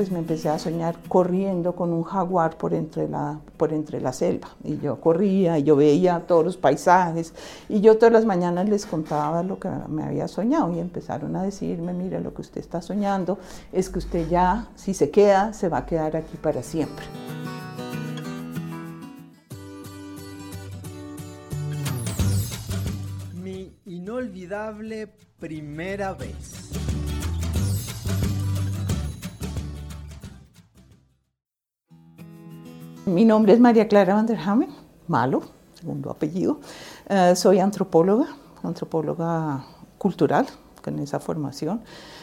pues me empecé a soñar corriendo con un jaguar por entre la, por entre la selva. Y yo corría y yo veía todos los paisajes y yo todas las mañanas les contaba lo que me había soñado y empezaron a decirme, mire, lo que usted está soñando es que usted ya, si se queda, se va a quedar aquí para siempre. Mi inolvidable primera vez. Mi nombre es María Clara Van der Hamen, malo, segundo apellido. Eh, soy antropóloga, antropóloga cultural, con esa formación.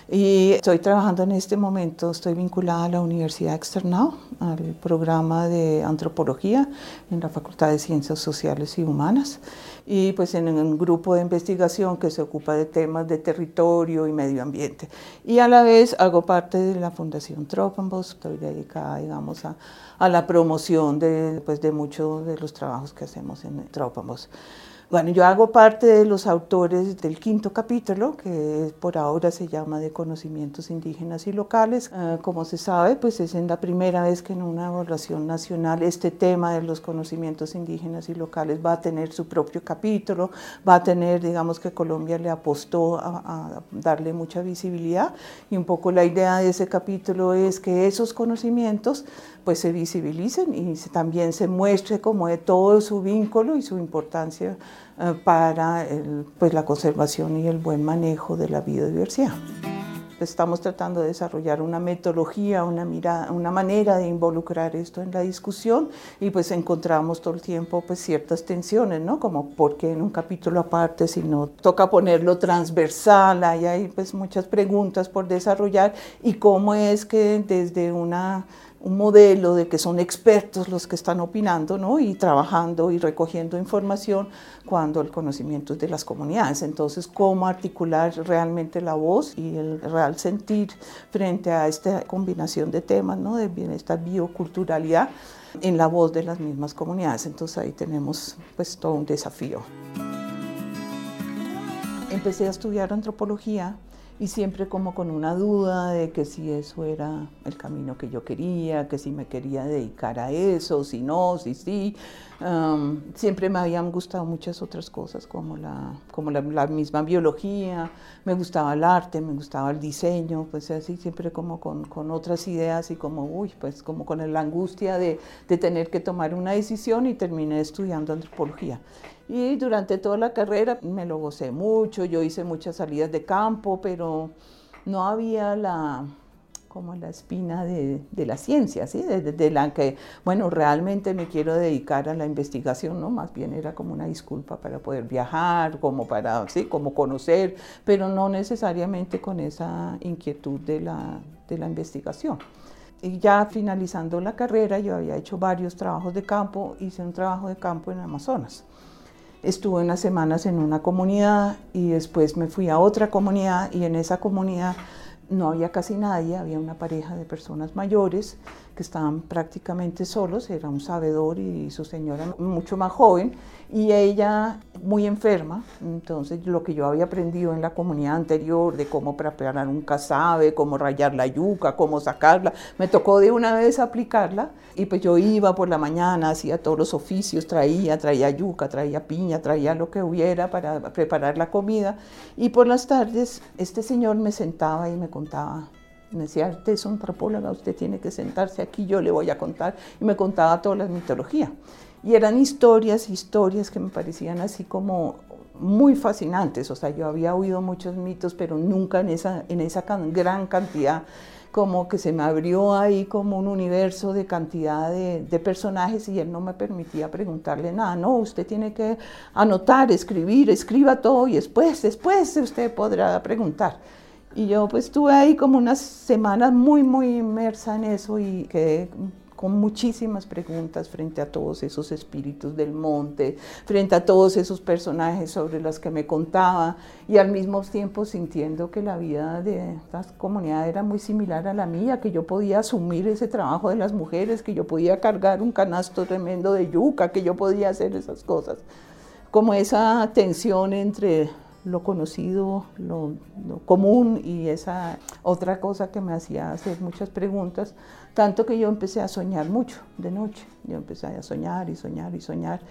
Y estoy trabajando en este momento, estoy vinculada a la Universidad Externado, al programa de antropología en la Facultad de Ciencias Sociales y Humanas, y pues en un grupo de investigación que se ocupa de temas de territorio y medio ambiente. Y a la vez hago parte de la Fundación Tropenbos, estoy dedicada, digamos, a, a la promoción de, pues, de muchos de los trabajos que hacemos en Tropenbos. Bueno, yo hago parte de los autores del quinto capítulo, que por ahora se llama de conocimientos indígenas y locales. Ah, como se sabe, pues es en la primera vez que en una evaluación nacional este tema de los conocimientos indígenas y locales va a tener su propio capítulo, va a tener, digamos que Colombia le apostó a, a darle mucha visibilidad y un poco la idea de ese capítulo es que esos conocimientos pues se visibilicen y también se muestre como de todo su vínculo y su importancia eh, para pues la conservación y el buen manejo de la biodiversidad. Estamos tratando de desarrollar una metodología, una, mirada, una manera de involucrar esto en la discusión y pues encontramos todo el tiempo pues ciertas tensiones, ¿no? Como por qué en un capítulo aparte si no toca ponerlo transversal, hay, hay pues muchas preguntas por desarrollar y cómo es que desde una un modelo de que son expertos los que están opinando ¿no? y trabajando y recogiendo información cuando el conocimiento es de las comunidades. Entonces, cómo articular realmente la voz y el real sentir frente a esta combinación de temas, ¿no? de esta bioculturalidad en la voz de las mismas comunidades. Entonces ahí tenemos pues todo un desafío. Empecé a estudiar antropología y siempre como con una duda de que si eso era el camino que yo quería, que si me quería dedicar a eso, si no, si sí. siempre me habían gustado muchas otras cosas como, la, como la, misma biología, me gustaba el arte, me gustaba el diseño, pues así siempre como con, con otras ideas y como, uy, pues como con la angustia de, de tener que tomar una decisión y terminé estudiando antropología. Y durante toda la carrera me lo gocé mucho, yo hice muchas salidas de campo, pero no había la como la espina de, de la ciencia, ¿sí? De, la que, bueno, realmente me quiero dedicar a la investigación, ¿no? Más bien era como una disculpa para poder viajar, como para, sí, como conocer, pero no necesariamente con esa inquietud de la, de la investigación. Y ya finalizando la carrera, yo había hecho varios trabajos de campo, hice un trabajo de campo en Amazonas. Estuve unas semanas en una comunidad y después me fui a otra comunidad y en esa comunidad no había casi nadie, había una pareja de personas mayores que estaban prácticamente solos, era un sabedor y su señora mucho más joven y ella muy enferma, entonces lo que yo había aprendido en la comunidad anterior de cómo preparar un casabe, cómo rayar la yuca, cómo sacarla, me tocó de una vez aplicarla. Y pues yo iba por la mañana, hacía todos los oficios, traía, traía yuca, traía piña, traía lo que hubiera para preparar la comida. Y por las tardes este señor me sentaba y me contaba me decía, usted es antropóloga, usted tiene que sentarse aquí, yo le voy a contar. Y me contaba toda la mitología. Y eran historias, historias que me parecían así como muy fascinantes. O sea, yo había oído muchos mitos, pero nunca en esa, en esa gran cantidad, como que se me abrió ahí como un universo de cantidad de, de, personajes y él no me permitía preguntarle nada. No, usted tiene que anotar, escribir, escriba todo y después, después usted podrá preguntar. Y yo pues estuve ahí como unas semanas muy, muy inmersa en eso y quedé con muchísimas preguntas frente a todos esos espíritus del monte, frente a todos esos personajes sobre los que me contaba y al mismo tiempo sintiendo que la vida de esta comunidad era muy similar a la mía, que yo podía asumir ese trabajo de las mujeres, que yo podía cargar un canasto tremendo de yuca, que yo podía hacer esas cosas. Como esa tensión entre lo conocido, lo, común y esa otra cosa que me hacía hacer muchas preguntas, tanto que yo empecé a soñar mucho de noche, yo empecé a soñar y soñar y soñar.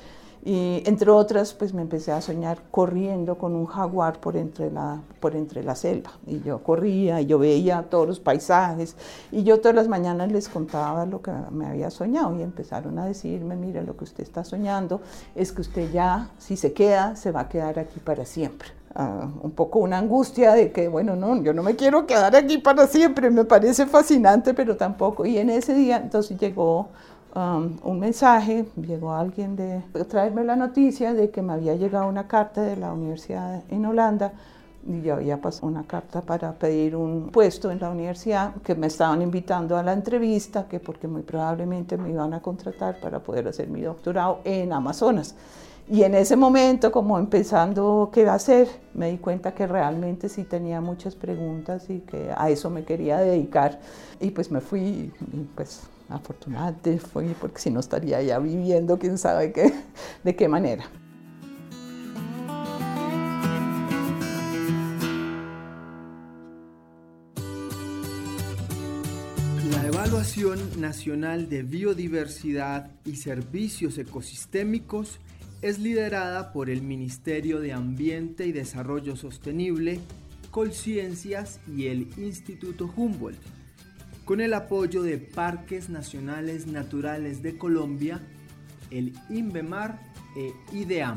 Y entre otras, pues me empecé a soñar corriendo con un jaguar por entre, la, por entre la selva. Y yo corría y yo veía todos los paisajes. Y yo todas las mañanas les contaba lo que me había soñado. Y empezaron a decirme, mire, lo que usted está soñando es que usted ya, si se queda, se va a quedar aquí para siempre. Un poco una angustia de que, bueno, no, yo no me quiero quedar aquí para siempre, me parece fascinante, pero tampoco. Y en ese día entonces llegó um, un mensaje, llegó alguien de traerme la noticia de que me había llegado una carta de la universidad en Holanda y yo había pasado una carta para pedir un puesto en la universidad, que me estaban invitando a la entrevista, que porque muy probablemente me iban a contratar para poder hacer mi doctorado en Amazonas. Y en ese momento, como empezando qué va a hacer, me di cuenta que realmente sí tenía muchas preguntas y que a eso me quería dedicar. Y pues me fui, y pues afortunadamente fui, porque si no estaría ya viviendo, quién sabe qué, de qué manera. La Evaluación Nacional de Biodiversidad y Servicios Ecosistémicos es liderada por el Ministerio de Ambiente y Desarrollo Sostenible, Colciencias y el Instituto Humboldt, con el apoyo de Parques Nacionales Naturales de Colombia, el INVEMAR e IDEAM.